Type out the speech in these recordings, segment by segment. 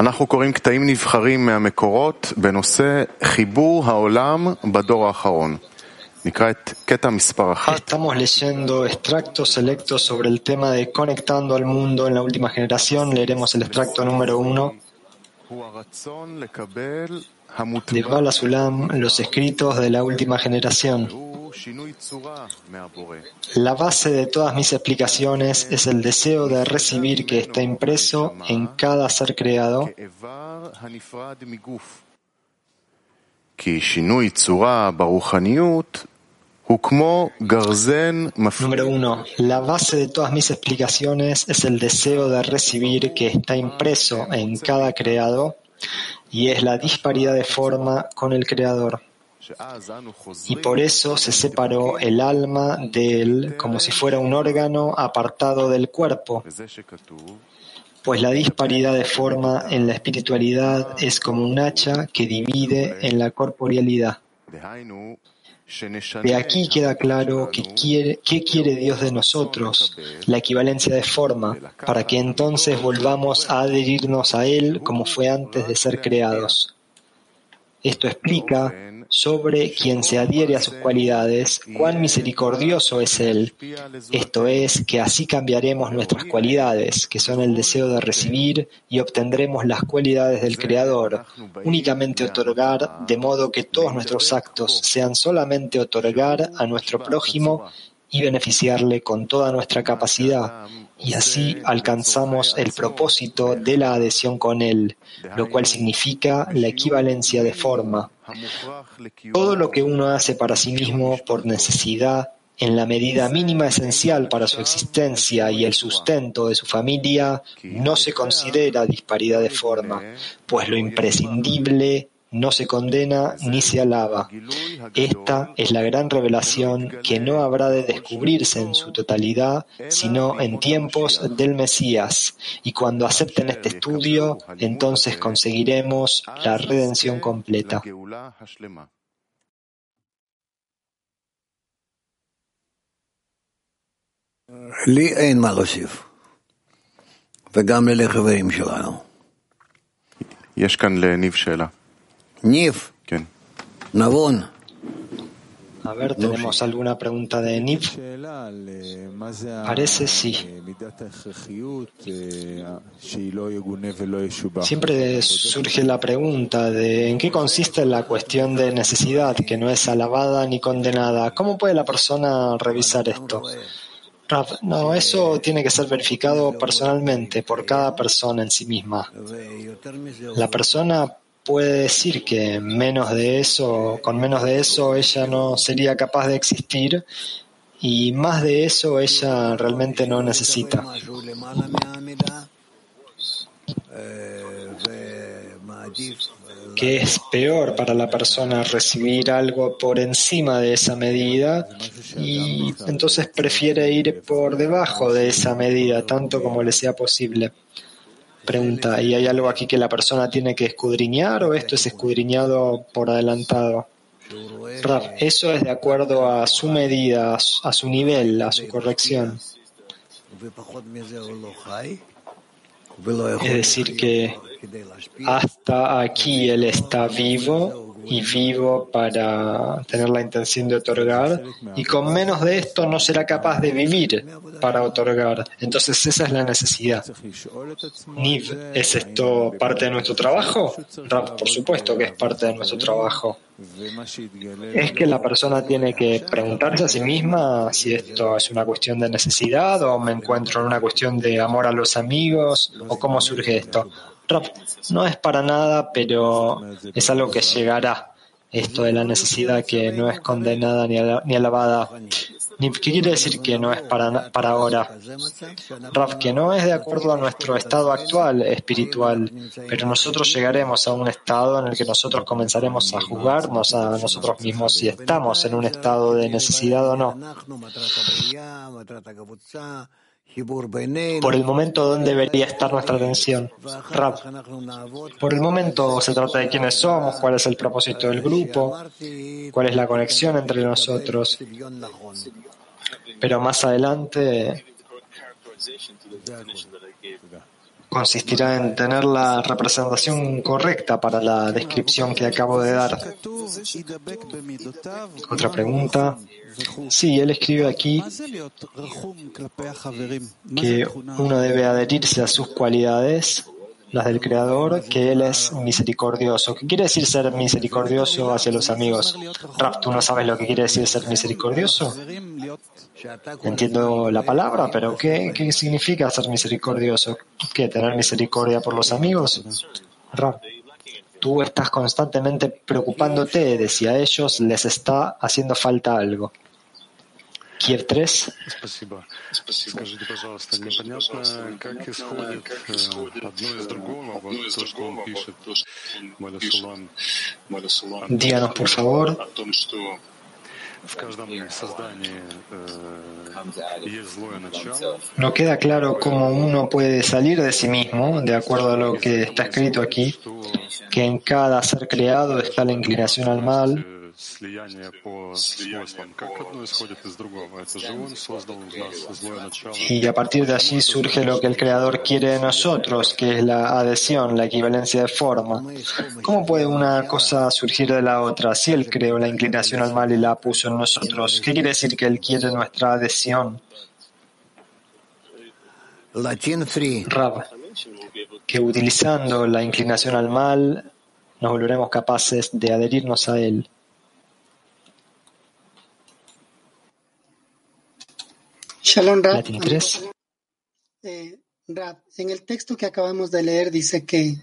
אנחנו קוראים קטעים נבחרים מהמקורות בנושא חיבור העולם בדור האחרון. נקרא את קטע מספר אחת. Estamos leyendo extractos selectos sobre el tema de conectando al mundo en la última generación. Leeremos el extracto número uno Dirbal Asulam, los escritos de la última generación. La base de todas mis explicaciones es el deseo de recibir que está impreso en cada ser creado. Número uno, la base de todas mis explicaciones es el deseo de recibir que está impreso en cada creado y es la disparidad de forma con el Creador. Y por eso se separó el alma de él como si fuera un órgano apartado del cuerpo, pues la disparidad de forma en la espiritualidad es como un hacha que divide en la corporealidad. De aquí queda claro que quiere, qué quiere Dios de nosotros, la equivalencia de forma, para que entonces volvamos a adherirnos a Él como fue antes de ser creados. Esto explica sobre quien se adhiere a sus cualidades, cuán misericordioso es Él. Esto es, que así cambiaremos nuestras cualidades, que son el deseo de recibir, y obtendremos las cualidades del Creador. Únicamente otorgar, de modo que todos nuestros actos sean solamente otorgar a nuestro prójimo y beneficiarle con toda nuestra capacidad, y así alcanzamos el propósito de la adhesión con Él, lo cual significa la equivalencia de forma. Todo lo que uno hace para sí mismo por necesidad, en la medida mínima esencial para su existencia y el sustento de su familia, no se considera disparidad de forma, pues lo imprescindible no se condena ni se alaba. Esta es la gran revelación que no habrá de descubrirse en su totalidad, sino en tiempos del Mesías. Y cuando acepten este estudio, entonces conseguiremos la redención completa. לגאולה השלמה. לי אין מה להוסיף, וגם לחברים שלנו. יש כאן לניב שאלה. ניב, כן. נבון, A ver, ¿tenemos alguna pregunta de Nif? שאלה על אה, מה זה ה- Parece sí. אה, מידת ההכרחיות אה, שהיא לא יגונה ולא ישובח. Siempre surge la pregunta de en qué consiste la cuestión de necesidad, que no es alabada ni condenada. ¿Cómo puede la persona revisar esto? Rav, no, eso tiene que ser verificado personalmente por cada persona en sí misma. ויותר מזה, La persona puede decir que menos de eso, con menos de eso ella no sería capaz de existir y más de eso ella realmente no necesita. Que es peor para la persona recibir algo por encima de esa medida y entonces prefiere ir por debajo de esa medida tanto como le sea posible. Pregunta, ¿y hay algo aquí que la persona tiene que escudriñar o esto es escudriñado por adelantado? Eso es de acuerdo a su medida, a su nivel, a su corrección. Es decir, que hasta aquí él está vivo y vivo para tener la intención de otorgar y con menos de esto no será capaz de vivir para otorgar. Entonces esa es la necesidad. Niv, ¿es esto parte de nuestro trabajo? Por supuesto que es parte de nuestro trabajo. Es que la persona tiene que preguntarse a sí misma si esto es una cuestión de necesidad o me encuentro en una cuestión de amor a los amigos o cómo surge esto trap. No es para nada, pero es algo que llegará. Esto de la necesidad que no es condenada ni, ni alabada. ¿Qué quiere decir que no es para, para ahora? Raf, que no es de acuerdo a nuestro estado actual espiritual, pero nosotros llegaremos a un estado en el que nosotros comenzaremos a juzgarnos a nosotros mismos si estamos en un estado de necesidad o no por el momento dónde debería estar nuestra atención. Por el momento se trata de quiénes somos, cuál es el propósito del grupo, cuál es la conexión entre nosotros. Pero más adelante consistirá en tener la representación correcta para la descripción que acabo de dar. Otra pregunta. Sí, él escribe aquí que uno debe adherirse a sus cualidades, las del Creador, que Él es misericordioso. ¿Qué quiere decir ser misericordioso hacia los amigos? Rap, ¿tú no sabes lo que quiere decir ser misericordioso? Entiendo la palabra, pero ¿qué, significa ser misericordioso? ¿Qué? ¿Tener misericordia por los amigos? Rap, tú estás constantemente preocupándote de si a ellos les está haciendo falta algo. Kiev 3. Спасибо. Скажите, пожалуйста, непонятно, как исходит э, одно из другого, вот то, что он пишет, Маля Сулам, Díganos, por favor. о том, что в каждом создании э, есть злое начало, No queda claro cómo uno puede salir de sí mismo, de acuerdo a lo que está escrito aquí, que en cada ser creado está la inclinación al mal, э, слияние по свойствам, как одно исходит из другого. Это же он создал в нас злое начало. y a partir de allí surge lo que el Creador quiere de nosotros, que es la adhesión, la equivalencia de forma. ¿Cómo puede una cosa surgir de la otra? Si Él creó la inclinación al mal y la puso en nosotros, ¿qué quiere decir que Él quiere nuestra adhesión? Latin 3. Rab, que utilizando la inclinación al mal nos volveremos capaces de adherirnos a Él. Shalom Rab. Latin 3. Eh, Rab, en el texto que acabamos de leer dice que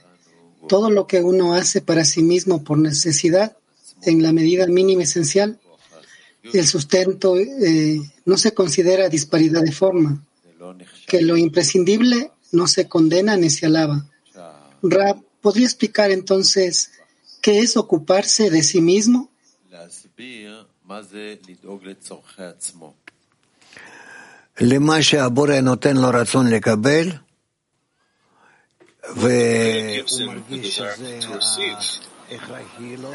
todo lo que uno hace para sí mismo por necesidad, en la medida mínima esencial, el sustento eh, no se considera disparidad de forma, que lo imprescindible no se condena ni se alaba. Rab, ¿podría explicar entonces qué es ocuparse de sí mismo?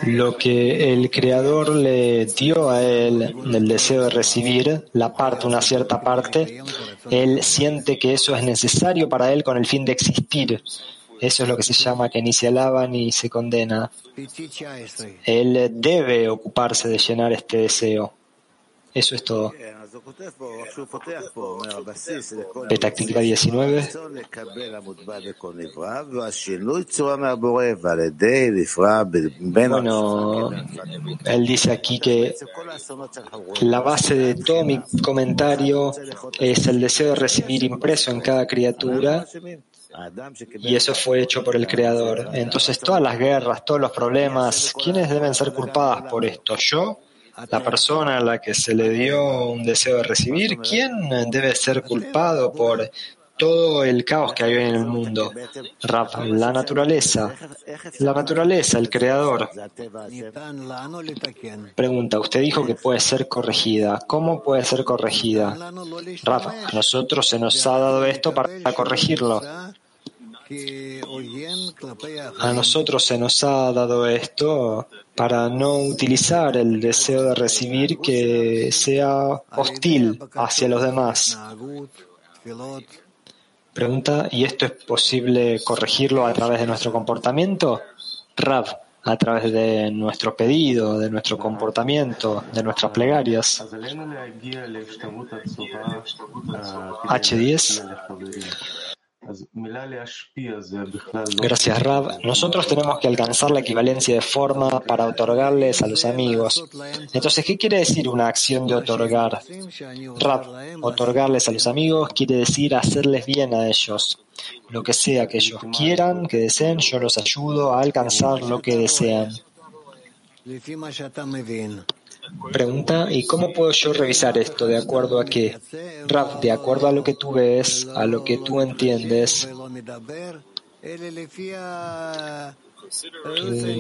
Lo que el Creador le dio a él el deseo de recibir, la parte, una cierta parte, él siente que eso es necesario para él con el fin de existir. Eso es lo que se llama que ni se alaba ni se condena. PT 19. Él debe ocuparse de llenar este deseo. Eso es todo. Petactiva 19. Bueno, él dice aquí que la base de todo mi comentario es el deseo de recibir impreso en cada criatura y eso fue hecho por el Creador. Entonces, todas las guerras, todos los problemas, ¿quiénes deben ser culpadas por esto? ¿Yo? la persona a la que se le dio un deseo de recibir, ¿quién debe ser culpado por todo el caos que hay en el mundo? la naturaleza, la naturaleza, el creador. Pregunta, usted dijo que puede ser corregida. ¿Cómo puede ser corregida? Rafa, a nosotros se nos ha dado esto para corregirlo. A nosotros se nos ha dado esto para no utilizar el deseo de recibir que sea hostil hacia los demás. Pregunta, ¿y esto es posible corregirlo a través de nuestro comportamiento? Rab, a través de nuestro pedido, de nuestro comportamiento, de nuestras plegarias. H10. Gracias, Rab. Nosotros tenemos que alcanzar la equivalencia de forma para otorgarles a los amigos. Entonces, ¿qué quiere decir una acción de otorgar? Rab, otorgarles a los amigos quiere decir hacerles bien a ellos. Lo que sea que ellos quieran, que deseen, yo los ayudo a alcanzar lo que desean. Pregunta, ¿y cómo puedo yo revisar esto? ¿De acuerdo a qué? De acuerdo a lo que tú ves, a lo que tú entiendes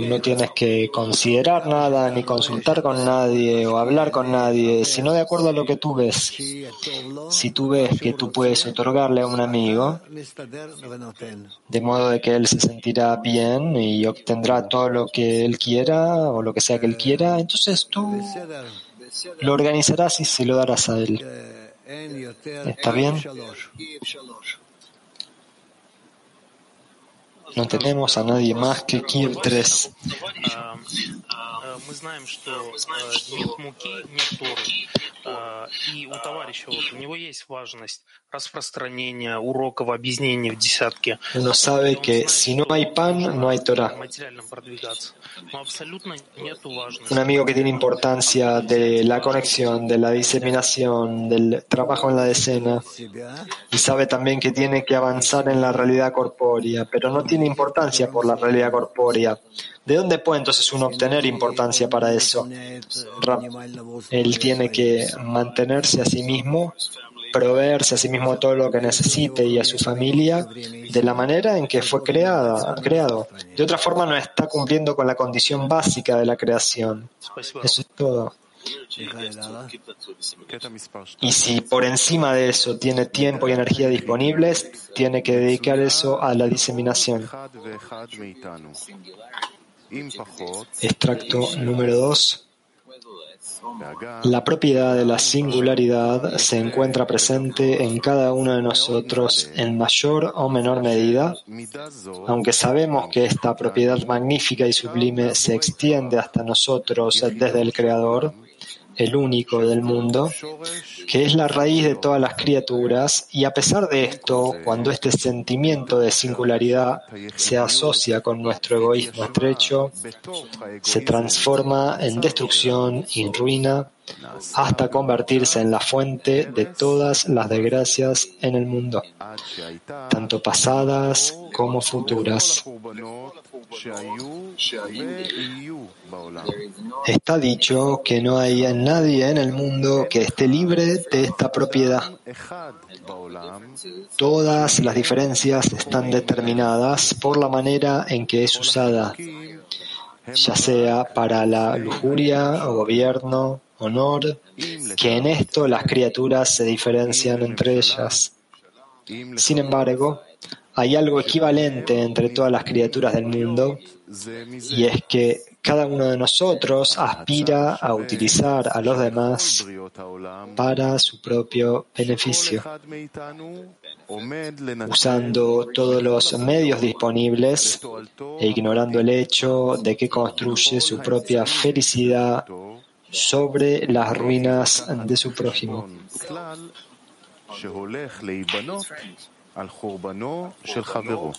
no tienes que considerar nada, ni consultar con nadie o hablar con nadie, sino de acuerdo a lo que tú ves. Si tú ves que tú puedes otorgarle a un amigo, de modo de que él se sentirá bien y obtendrá todo lo que él quiera o lo que sea que él quiera, entonces tú lo organizarás y se lo darás a él. ¿Está bien? No tenemos a nadie más que Kir 3. sabe que si no hay pan, no hay Torah. Un amigo que tiene importancia de la conexión, de la diseminación, del trabajo en la decena. Y sabe también que tiene que avanzar en la realidad corpórea, pero no tiene importancia por la realidad corpórea. ¿De dónde puede entonces uno obtener importancia para eso? Él tiene que mantenerse a sí mismo, proveerse a sí mismo todo lo que necesite y a su familia de la manera en que fue creada, creado. De otra forma no está cumpliendo con la condición básica de la creación. Eso es todo. Y si por encima de eso tiene tiempo y energía disponibles, tiene que dedicar eso a la diseminación. Extracto número 2. La propiedad de la singularidad se encuentra presente en cada uno de nosotros en mayor o menor medida, aunque sabemos que esta propiedad magnífica y sublime se extiende hasta nosotros desde el Creador el único del mundo, que es la raíz de todas las criaturas, y a pesar de esto, cuando este sentimiento de singularidad se asocia con nuestro egoísmo estrecho, se transforma en destrucción y ruina hasta convertirse en la fuente de todas las desgracias en el mundo, tanto pasadas como futuras. Está dicho que no hay nadie en el mundo que esté libre de esta propiedad. Todas las diferencias están determinadas por la manera en que es usada, ya sea para la lujuria o gobierno, honor, que en esto las criaturas se diferencian entre ellas. Sin embargo, hay algo equivalente entre todas las criaturas del mundo y es que cada uno de nosotros aspira a utilizar a los demás para su propio beneficio, usando todos los medios disponibles e ignorando el hecho de que construye su propia felicidad sobre las ruinas de su prójimo al Jorbanó Shel Javero.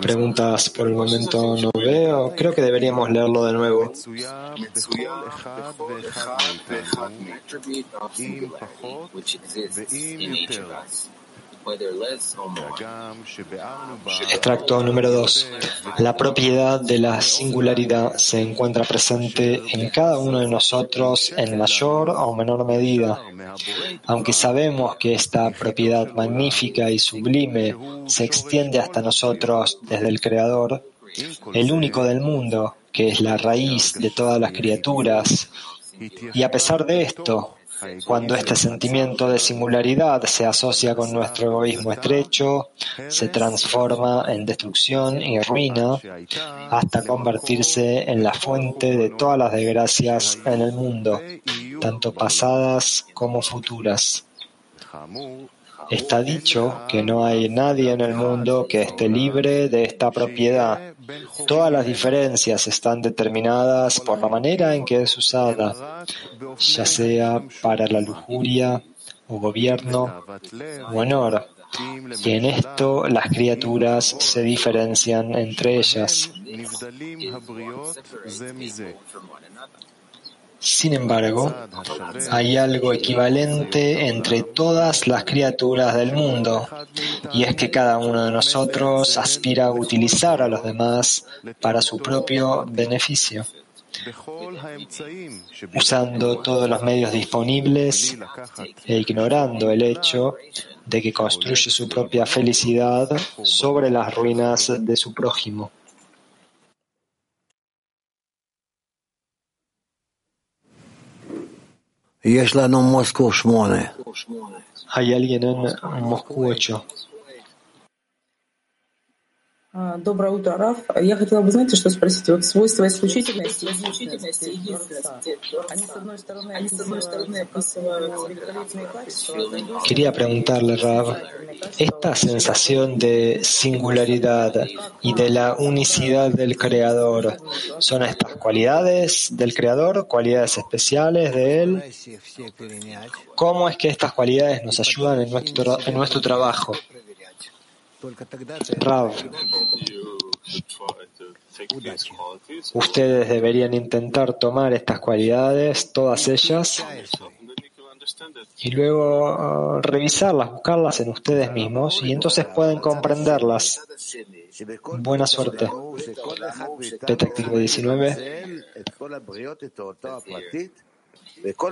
Preguntas por el momento no veo. Creo que deberíamos leerlo de nuevo. Extracto número 2. La propiedad de la singularidad se encuentra presente en cada uno de nosotros en mayor o menor medida. Aunque sabemos que esta propiedad magnífica y sublime se extiende hasta nosotros desde el Creador, el único del mundo, que es la raíz de todas las criaturas, y a pesar de esto, cuando este sentimiento de singularidad se asocia con nuestro egoísmo estrecho, se transforma en destrucción y ruina hasta convertirse en la fuente de todas las desgracias en el mundo, tanto pasadas como futuras. Está dicho que no hay nadie en el mundo que esté libre de esta propiedad Todas las diferencias están determinadas por la manera en que es usada, ya sea para la lujuria o gobierno o honor. Y en esto las criaturas se diferencian entre ellas. Sin embargo, hay algo equivalente entre todas las criaturas del mundo, y es que cada uno de nosotros aspira a utilizar a los demás para su propio beneficio, usando todos los medios disponibles e ignorando el hecho de que construye su propia felicidad sobre las ruinas de su prójimo. יש לנו מוסקו שמונה. Hay alguien en Moscú 8. Доброе утро, Раф. Я хотела бы, знаете, что спросить? Вот свойства исключительности и единственности, они, с одной стороны, они, с одной стороны описывают великолепные качества, Quería preguntarle, Rav, esta sensación de singularidad y de la unicidad del Creador, ¿son estas cualidades del Creador, cualidades especiales de Él? ¿Cómo es que estas cualidades nos ayudan en nuestro, en nuestro trabajo? Rav, ustedes deberían intentar tomar estas cualidades, todas ellas, y luego uh, revisarlas, buscarlas en ustedes mismos, y entonces pueden comprenderlas. Buena suerte. Petactic 19.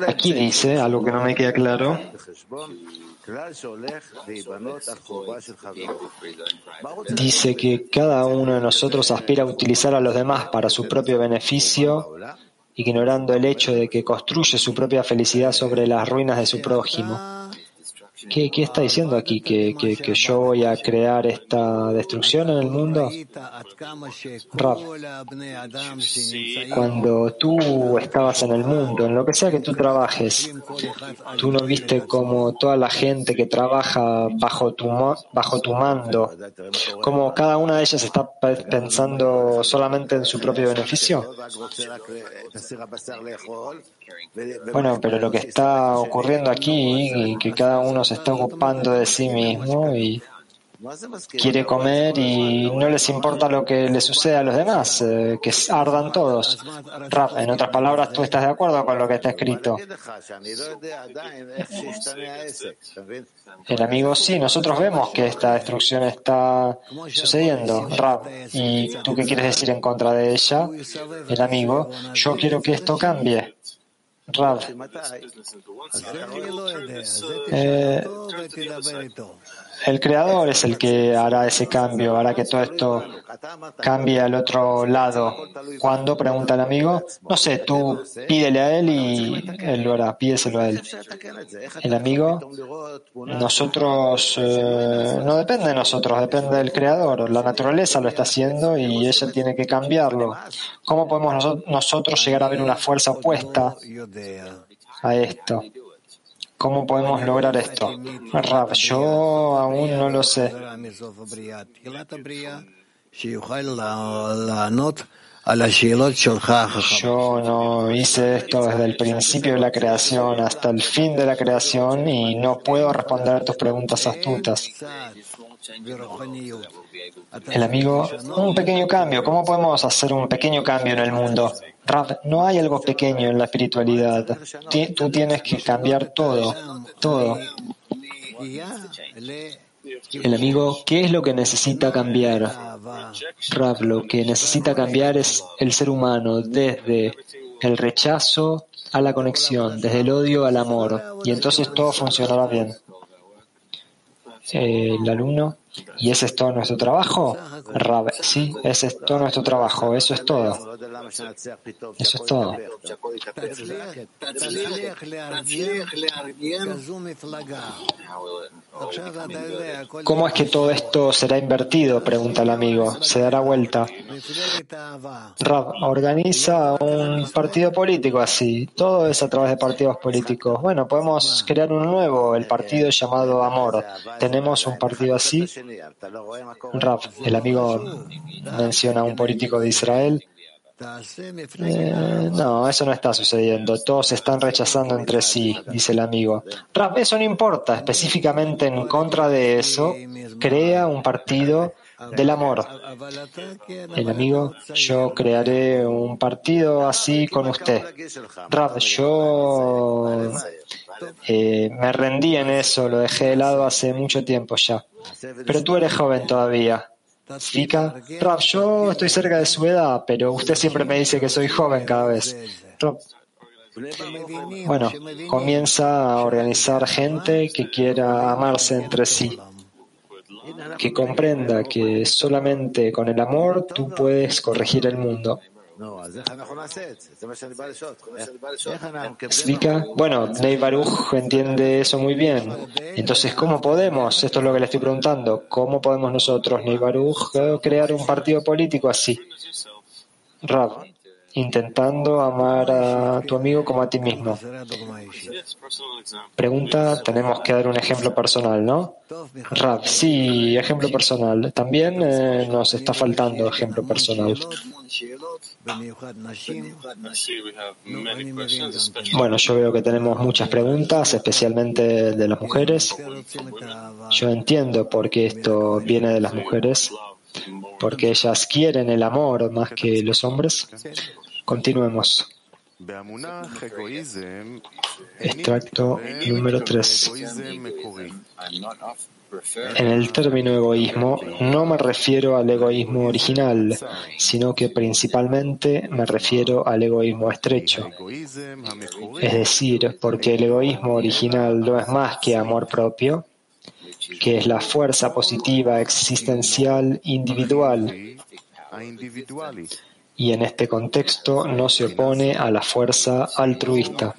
Aquí dice algo que no me queda claro. Dice que cada uno de nosotros aspira a utilizar a los demás para su propio beneficio, ignorando el hecho de que construye su propia felicidad sobre las ruinas de su prójimo. ¿Qué, qué está diciendo aquí? ¿Que, que, que yo voy a crear esta destrucción en el mundo? Rab, cuando tú estabas en el mundo, en lo que sea que tú trabajes, tú no viste como toda la gente que trabaja bajo tu, bajo tu mando, como cada una de ellas está pensando solamente en su propio beneficio? Bueno, pero lo que está ocurriendo aquí, y que cada uno se está ocupando de sí mismo y quiere comer y no les importa lo que le sucede a los demás, eh, que ardan todos. Raf, en otras palabras, tú estás de acuerdo con lo que está escrito. El amigo, sí, nosotros vemos que esta destrucción está sucediendo. Raf, ¿y tú qué quieres decir en contra de ella? El amigo, yo quiero que esto cambie. Rav, eh, el creador es el que hará ese cambio, hará que todo esto cambie al otro lado. ¿Cuándo? Pregunta el amigo. No sé, tú pídele a él y él lo hará, pídeselo a él. El amigo, nosotros, eh, no depende de nosotros, depende del creador. La naturaleza lo está haciendo y ella tiene que cambiarlo. ¿Cómo podemos nosotros llegar a ver una fuerza opuesta a esto? ¿Cómo podemos lograr esto? Rab, yo aún no lo sé. Yo no hice esto desde el principio de la creación hasta el fin de la creación y no puedo responder a tus preguntas astutas. El amigo, un pequeño cambio. ¿Cómo podemos hacer un pequeño cambio en el mundo? Rav, no hay algo pequeño en la espiritualidad. Tú tienes que cambiar todo, todo. El amigo, ¿qué es lo que necesita cambiar? Rav, lo que necesita cambiar es el ser humano desde el rechazo a la conexión, desde el odio al amor, y entonces todo funcionará bien. El alumno, ¿Y ese es todo nuestro trabajo? Rab, sí, ese es todo nuestro trabajo, eso es todo. Eso es todo. ¿Cómo es que todo esto será invertido? Pregunta el amigo. ¿Se dará vuelta? Rab, organiza un partido político así. Todo es a través de partidos políticos. Bueno, podemos crear uno nuevo, el partido llamado Amor. Tenemos un partido así Raf, el amigo menciona a un político de Israel. Eh, no, eso no está sucediendo. Todos se están rechazando entre sí, dice el amigo. Raf, eso no importa. Específicamente en contra de eso, crea un partido del amor. El amigo, yo crearé un partido así con usted. Raf, yo eh, me rendí en eso, lo dejé de lado hace mucho tiempo ya. Pero tú eres joven todavía. Fika, Rab, yo estoy cerca de su edad, pero usted siempre me dice que soy joven cada vez. Bueno, comienza a organizar gente que quiera amarse entre sí, que comprenda que solamente con el amor tú puedes corregir el mundo. Explica, bueno, Ney Baruch entiende eso muy bien. Entonces, ¿cómo podemos? Esto es lo que le estoy preguntando. ¿Cómo podemos nosotros, Ney Baruch, crear un partido político así? Rab, intentando amar a tu amigo como a ti mismo. Pregunta, tenemos que dar un ejemplo personal, ¿no? Rab, sí, ejemplo personal. También eh, nos está faltando ejemplo personal. Bueno, yo veo que tenemos muchas preguntas, especialmente de las mujeres. Yo entiendo por qué esto viene de las mujeres, porque ellas quieren el amor más que los hombres. Continuemos. Extracto número 3. En el término egoísmo no me refiero al egoísmo original, sino que principalmente me refiero al egoísmo estrecho. Es decir, porque el egoísmo original no es más que amor propio, que es la fuerza positiva existencial individual y en este contexto no se opone a la fuerza altruista,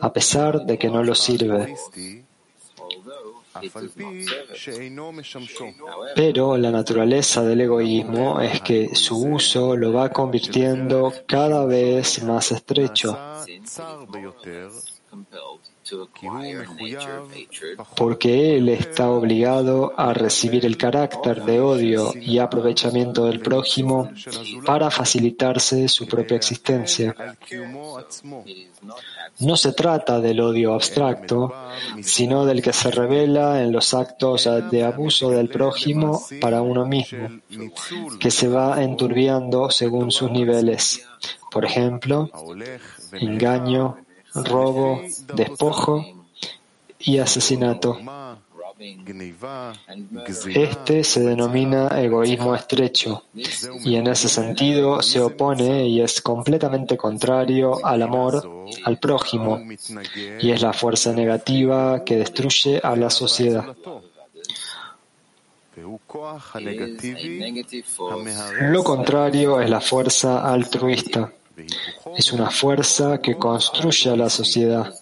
a pesar de que no lo sirve. Pero la naturaleza del egoísmo es que su uso lo va convirtiendo cada vez más estrecho porque él está obligado a recibir el carácter de odio y aprovechamiento del prójimo para facilitarse su propia existencia. No se trata del odio abstracto, sino del que se revela en los actos de abuso del prójimo para uno mismo, que se va enturbiando según sus niveles. Por ejemplo, engaño, robo, despojo y asesinato. Este se denomina egoísmo estrecho y en ese sentido se opone y es completamente contrario al amor al prójimo y es la fuerza negativa que destruye a la sociedad. Lo contrario es la fuerza altruista es una fuerza que construye a la sociedad,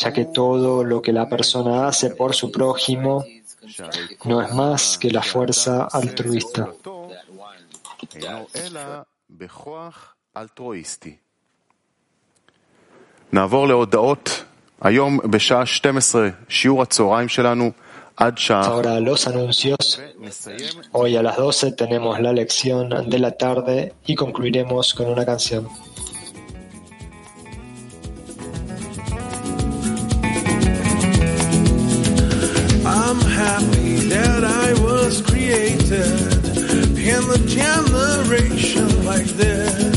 ya que todo lo que la persona hace por su prójimo no es más que la fuerza altruista. נעבור להודעות. היום בשעה 12, שיעור הצהריים שלנו Ahora los anuncios. Hoy a las 12 tenemos la lección de la tarde y concluiremos con una canción. I'm happy that I was created in the generation like this.